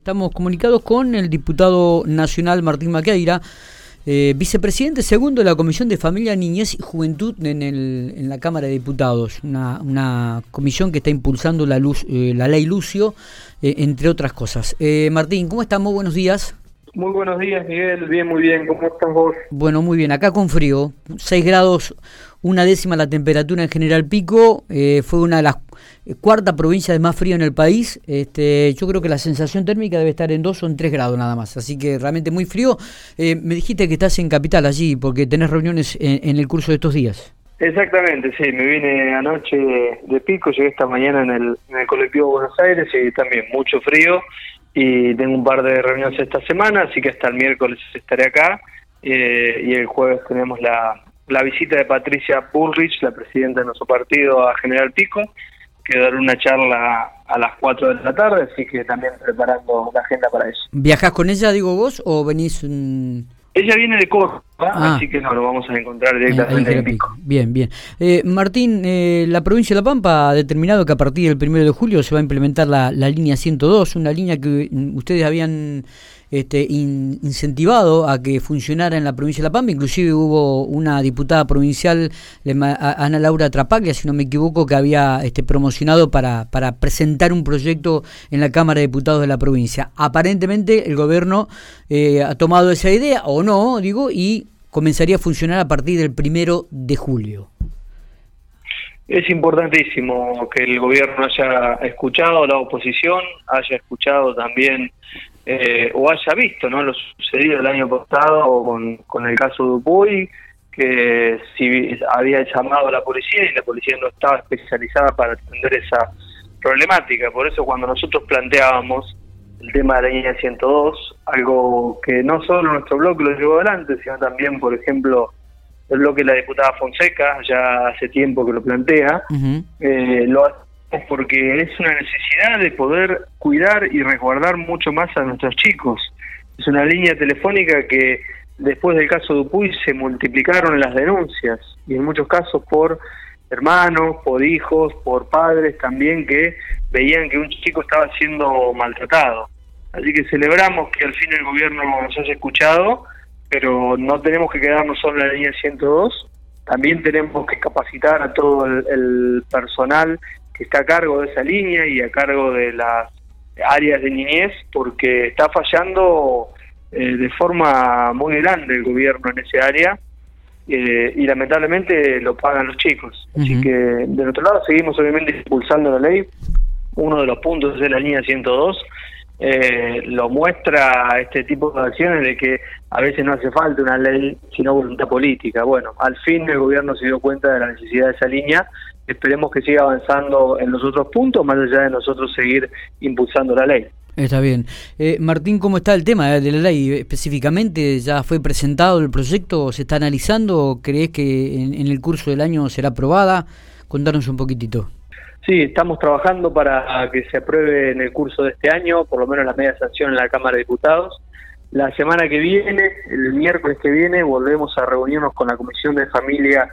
Estamos comunicados con el diputado nacional Martín Maqueira, eh, vicepresidente segundo de la Comisión de Familia, Niñez y Juventud en, el, en la Cámara de Diputados, una, comisión que está impulsando la, luz, eh, la ley Lucio, eh, entre otras cosas. Eh, Martín, ¿cómo estamos? Buenos días. Muy buenos días, Miguel. Bien, muy bien. ¿Cómo estás vos? Bueno, muy bien. Acá con frío, 6 grados, una décima la temperatura en General Pico, eh, fue una de las eh, cuarta provincia de más frío en el país. Este, yo creo que la sensación térmica debe estar en 2 o en 3 grados nada más, así que realmente muy frío. Eh, me dijiste que estás en Capital allí, porque tenés reuniones en, en, el curso de estos días. Exactamente, sí, me vine anoche de, de Pico, llegué esta mañana en el, en el colectivo Buenos Aires y también mucho frío y tengo un par de reuniones esta semana, así que hasta el miércoles estaré acá eh, y el jueves tenemos la, la visita de Patricia Bullrich, la presidenta de nuestro partido, a General Pico, que dará una charla a las 4 de la tarde, así que también preparando la agenda para eso. ¿Viajás con ella, digo vos, o venís...? Mmm... Ella viene de Córdoba, ah, así que no, lo vamos a encontrar directamente en Pico. Bien, bien. Eh, Martín, eh, la provincia de La Pampa ha determinado que a partir del 1 de julio se va a implementar la, la línea 102, una línea que ustedes habían este, in, incentivado a que funcionara en la provincia de La Pampa. Inclusive hubo una diputada provincial, Ana Laura Trapaglia, si no me equivoco, que había este, promocionado para, para presentar un proyecto en la Cámara de Diputados de la provincia. Aparentemente el gobierno eh, ha tomado esa idea, o no, digo, y comenzaría a funcionar a partir del primero de julio. Es importantísimo que el gobierno haya escuchado a la oposición, haya escuchado también eh, o haya visto no lo sucedido el año pasado con, con el caso de Dupuy, que si había llamado a la policía y la policía no estaba especializada para atender esa problemática. Por eso cuando nosotros planteábamos el tema de la línea 102, algo que no solo nuestro bloque lo llevó adelante, sino también, por ejemplo, el bloque de la diputada Fonseca, ya hace tiempo que lo plantea, uh -huh. eh, lo hacemos porque es una necesidad de poder cuidar y resguardar mucho más a nuestros chicos. Es una línea telefónica que después del caso de Upuy se multiplicaron las denuncias y en muchos casos por hermanos, por hijos, por padres también que veían que un chico estaba siendo maltratado. Así que celebramos que al fin el gobierno nos haya escuchado pero no tenemos que quedarnos solo en la línea 102, también tenemos que capacitar a todo el, personal que está a cargo de esa línea y a cargo de las áreas de niñez, porque está fallando eh, de forma muy grande el gobierno en ese área eh, y lamentablemente lo pagan los chicos. Uh -huh. Así que de nuestro lado seguimos obviamente impulsando la ley, uno de los puntos es la línea 102, eh, lo muestra este tipo de acciones de que a veces no hace falta una ley, sino voluntad política. Bueno, al fin el gobierno se dio cuenta de la necesidad de esa línea. Esperemos que siga avanzando en los otros puntos, más allá de nosotros seguir impulsando la ley. Está bien. Eh, Martín, ¿cómo está el tema de la ley? Específicamente, ¿ya fue presentado el proyecto? ¿Se está analizando? ¿Crees que en, el curso del año será aprobada? Contanos un poquitito. Sí, estamos trabajando para que se apruebe en el curso de este año, por lo menos la media sanción en la Cámara de Diputados. La semana que viene, el miércoles que viene, volvemos a reunirnos con la Comisión de Familia,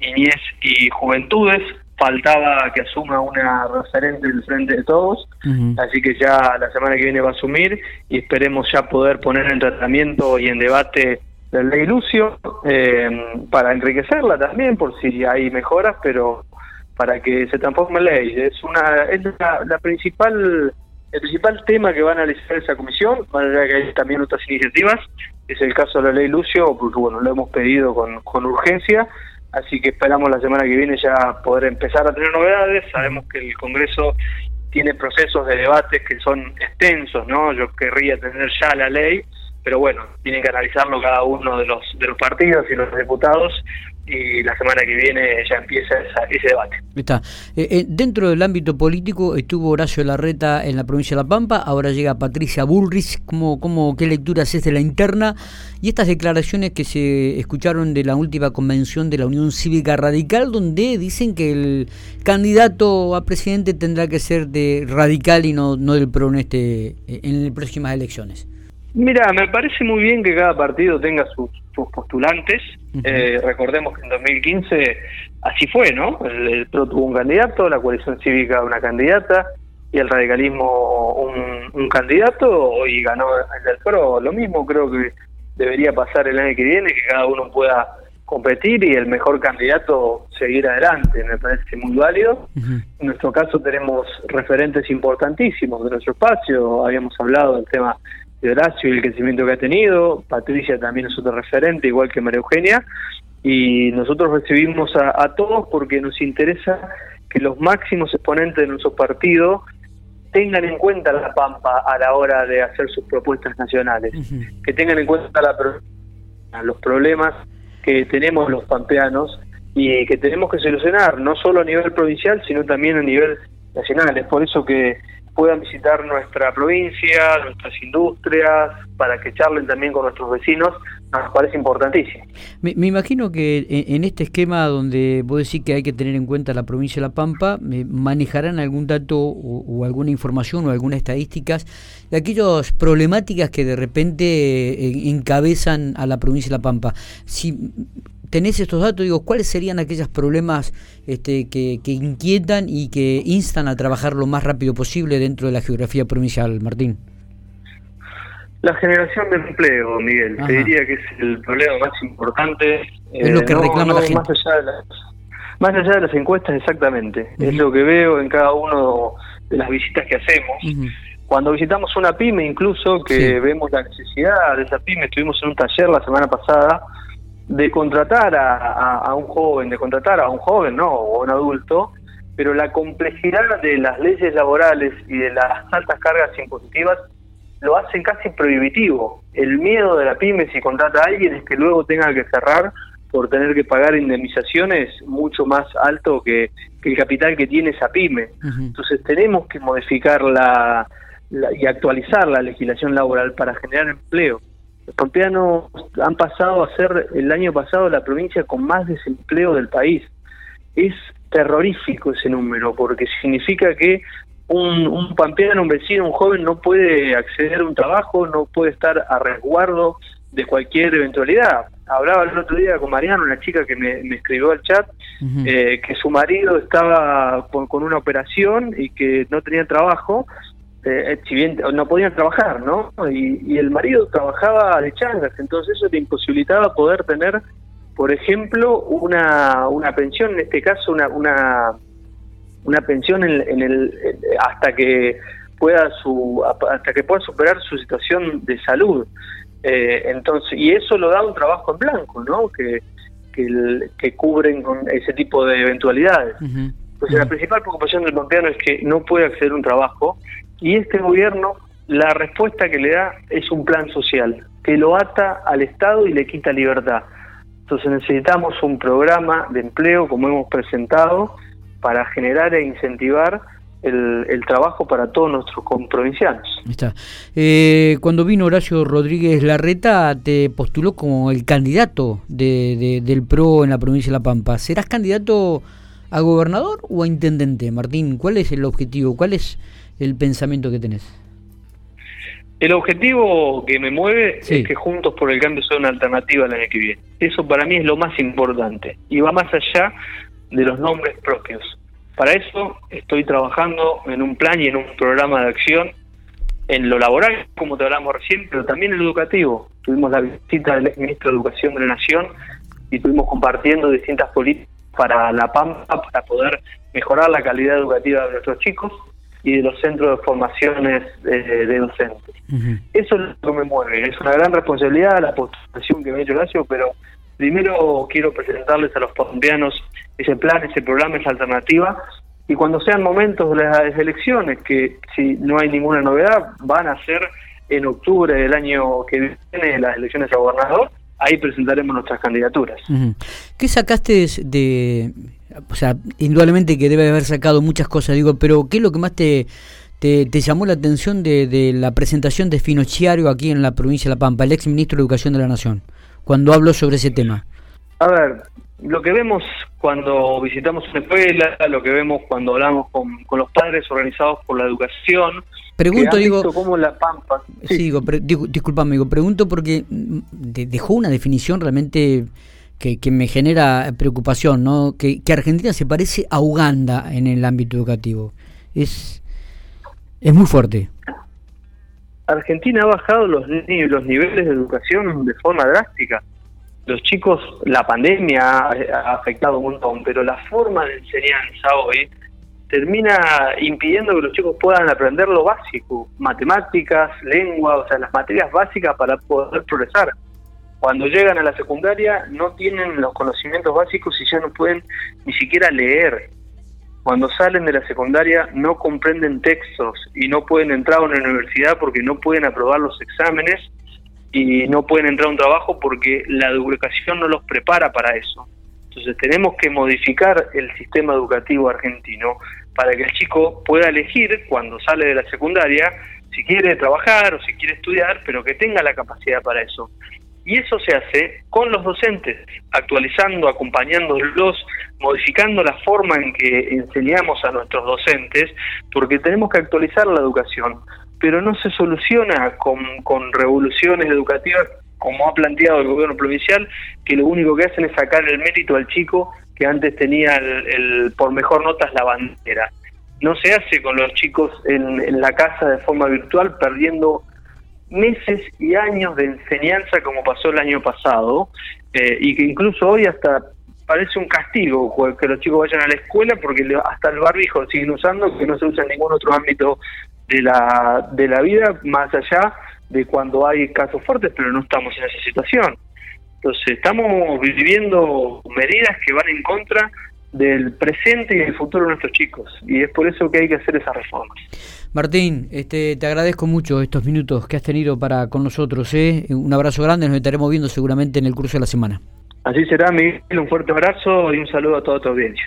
Niñez y Juventudes. Faltaba que asuma una referente del Frente de Todos, uh -huh. así que ya la semana que viene va a asumir y esperemos ya poder poner en tratamiento y en debate la ley Lucio eh, para enriquecerla también, por si hay mejoras, pero para que se transforme en ley. Es una es la, la, principal el principal tema que va a analizar esa comisión, más allá que hay también otras iniciativas, es el caso de la ley Lucio, porque bueno, lo hemos pedido con, con urgencia, así que esperamos la semana que viene ya poder empezar a tener novedades, sabemos que el Congreso tiene procesos de debates que son extensos, ¿no? Yo querría tener ya la ley, pero bueno, tienen que analizarlo cada uno de los de los partidos y los diputados y la semana que viene ya empieza esa, ese debate. Está. Eh, eh, dentro del ámbito político estuvo Horacio Larreta en la provincia de La Pampa, ahora llega Patricia Bullrich, ¿cómo, cómo, ¿qué lecturas es de la interna? Y estas declaraciones que se escucharon de la última convención de la Unión Cívica Radical, donde dicen que el candidato a presidente tendrá que ser de radical y no, no del PRO en, este, en las próximas elecciones. Mira, me parece muy bien que cada partido tenga sus, sus postulantes. Uh -huh. eh, recordemos que en 2015 así fue, ¿no? El, el, PRO tuvo un candidato, la coalición cívica una candidata. y el radicalismo un, candidato y ganó el PRO. Lo mismo creo que debería pasar el año que viene, que cada uno pueda competir y el mejor candidato seguir adelante, me parece muy válido. En nuestro caso tenemos referentes importantísimos de nuestro espacio, habíamos hablado del tema de Horacio y el crecimiento que ha tenido, Patricia también es otro referente, igual que María Eugenia, y nosotros recibimos a todos porque nos interesa que los máximos exponentes de nuestro partido tengan en cuenta la Pampa a la hora de hacer sus propuestas nacionales, que tengan en cuenta la, los problemas que tenemos los pampeanos y que tenemos que solucionar, no solo a nivel provincial, sino también a nivel nacional. Es por eso que puedan visitar nuestra provincia, nuestras industrias, para que charlen también con nuestros vecinos, nos parece importantísimo. Me, imagino que en, este esquema donde vos decís que hay que tener en cuenta la provincia de La Pampa, manejarán algún dato o, alguna información o algunas estadísticas de aquellas problemáticas que de repente eh, encabezan a la provincia de La Pampa. Si tenés estos datos, digo, ¿cuáles serían aquellos problemas este, que, inquietan y que instan a trabajar lo más rápido posible dentro de la geografía provincial, Martín? La generación de empleo, Miguel, te diría que es el problema más importante. Es lo que eh, reclama la gente. Más allá de las, más allá de las encuestas, exactamente. Es lo que veo en cada uno de las visitas que hacemos. Cuando visitamos una pyme, incluso que vemos la necesidad de esa pyme, estuvimos en un taller la semana pasada de contratar a, un joven, de contratar a un joven, ¿no? O a un adulto, pero la complejidad de las leyes laborales y de las altas cargas impositivas lo hacen casi prohibitivo. El miedo de la pyme si contrata a alguien es que luego tenga que cerrar por tener que pagar indemnizaciones mucho más alto que, el capital que tiene esa pyme. Entonces tenemos que modificar la, y actualizar la legislación laboral para generar empleo. Los pampeanos han pasado a ser el año pasado la provincia con más desempleo del país. Es terrorífico ese número porque significa que un, un pampeano, un vecino, un joven no puede acceder a un trabajo, no puede estar a resguardo de cualquier eventualidad. Hablaba el otro día con Mariano, una chica que me, escribió al chat, eh, que su marido estaba con, una operación y que no tenía trabajo eh, si bien no podían trabajar, ¿no? Y, el marido trabajaba de changas, entonces eso te imposibilitaba poder tener, por ejemplo, una, una pensión, en este caso una, una, una pensión en, el hasta que pueda su hasta que pueda superar su situación de salud. Eh, entonces y eso lo da un trabajo en blanco, ¿no? Que que, que cubren con ese tipo de eventualidades. Pues la principal preocupación del pampeano es que no puede acceder a un trabajo y este gobierno, la respuesta que le da es un plan social, que lo ata al Estado y le quita libertad. Entonces necesitamos un programa de empleo, como hemos presentado, para generar e incentivar el, trabajo para todos nuestros provincianos. Está. Eh, cuando vino Horacio Rodríguez Larreta, te postuló como el candidato de, del PRO en la provincia de La Pampa. ¿Serás candidato a gobernador o a intendente, Martín? ¿Cuál es el objetivo? ¿Cuál es el pensamiento que tenés? El objetivo que me mueve es que Juntos por el Cambio sea una alternativa al año que viene. Eso para mí es lo más importante y va más allá de los nombres propios. Para eso estoy trabajando en un plan y en un programa de acción en lo laboral, como te hablamos recién, pero también en lo educativo. Tuvimos la visita del ex ministro de Educación de la Nación y estuvimos compartiendo distintas políticas para la Pampa para poder mejorar la calidad educativa de nuestros chicos y de los centros de formaciones de docentes. Eso es lo que me mueve, es una gran responsabilidad la postulación que me ha hecho Horacio, pero primero quiero presentarles a los colombianos ese plan, ese programa, esa alternativa, y cuando sean momentos de las elecciones, que si no hay ninguna novedad, van a ser en octubre del año que viene las elecciones a gobernador, ahí presentaremos nuestras candidaturas. ¿Qué sacaste de, o sea, indudablemente que debe haber sacado muchas cosas, digo, pero ¿qué es lo que más te, te, llamó la atención de, la presentación de Finociario aquí en la provincia de La Pampa, el ex ministro de Educación de la Nación, cuando habló sobre ese tema? A ver, lo que vemos cuando visitamos una escuela, lo que vemos cuando hablamos con, los padres organizados por la educación. Pregunto, digo. Cómo la Pampa. Sí, digo, disculpame, digo, pregunto porque mm, dejó una definición realmente que, que me genera preocupación, ¿no? Que, que, Argentina se parece a Uganda en el ámbito educativo. Es Es muy fuerte. Argentina ha bajado los, los niveles de educación de forma drástica. Los chicos, la pandemia ha, afectado un montón, pero la forma de enseñanza hoy termina impidiendo que los chicos puedan aprender lo básico, matemáticas, lengua, o sea, las materias básicas para poder progresar. Cuando llegan a la secundaria no tienen los conocimientos básicos y ya no pueden ni siquiera leer. Cuando salen de la secundaria no comprenden textos y no pueden entrar a una universidad porque no pueden aprobar los exámenes y no pueden entrar a un trabajo porque la educación no los prepara para eso. Entonces tenemos que modificar el sistema educativo argentino para que el chico pueda elegir cuando sale de la secundaria si quiere trabajar o si quiere estudiar, pero que tenga la capacidad para eso. Y eso se hace con los docentes, actualizando, acompañándolos, modificando la forma en que enseñamos a nuestros docentes, porque tenemos que actualizar la educación, pero no se soluciona con, con revoluciones educativas como ha planteado el gobierno provincial, que lo único que hacen es sacar el mérito al chico que antes tenía el, por mejor notas la bandera. No se hace con los chicos en la casa de forma virtual perdiendo meses y años de enseñanza como pasó el año pasado eh, y que incluso hoy hasta parece un castigo que los chicos vayan a la escuela porque hasta el barbijo siguen usando que no se usa en ningún otro ámbito de la, de la vida más allá de cuando hay casos fuertes pero no estamos en esa situación. Entonces estamos viviendo medidas que van en contra del presente y del futuro de nuestros chicos y es por eso que hay que hacer esas reformas Martín, este, te agradezco mucho estos minutos que has tenido para con nosotros. ¿eh? Un abrazo grande, nos estaremos viendo seguramente en el curso de la semana. Así será, Miguel. Un fuerte abrazo y un saludo a toda tu audiencia.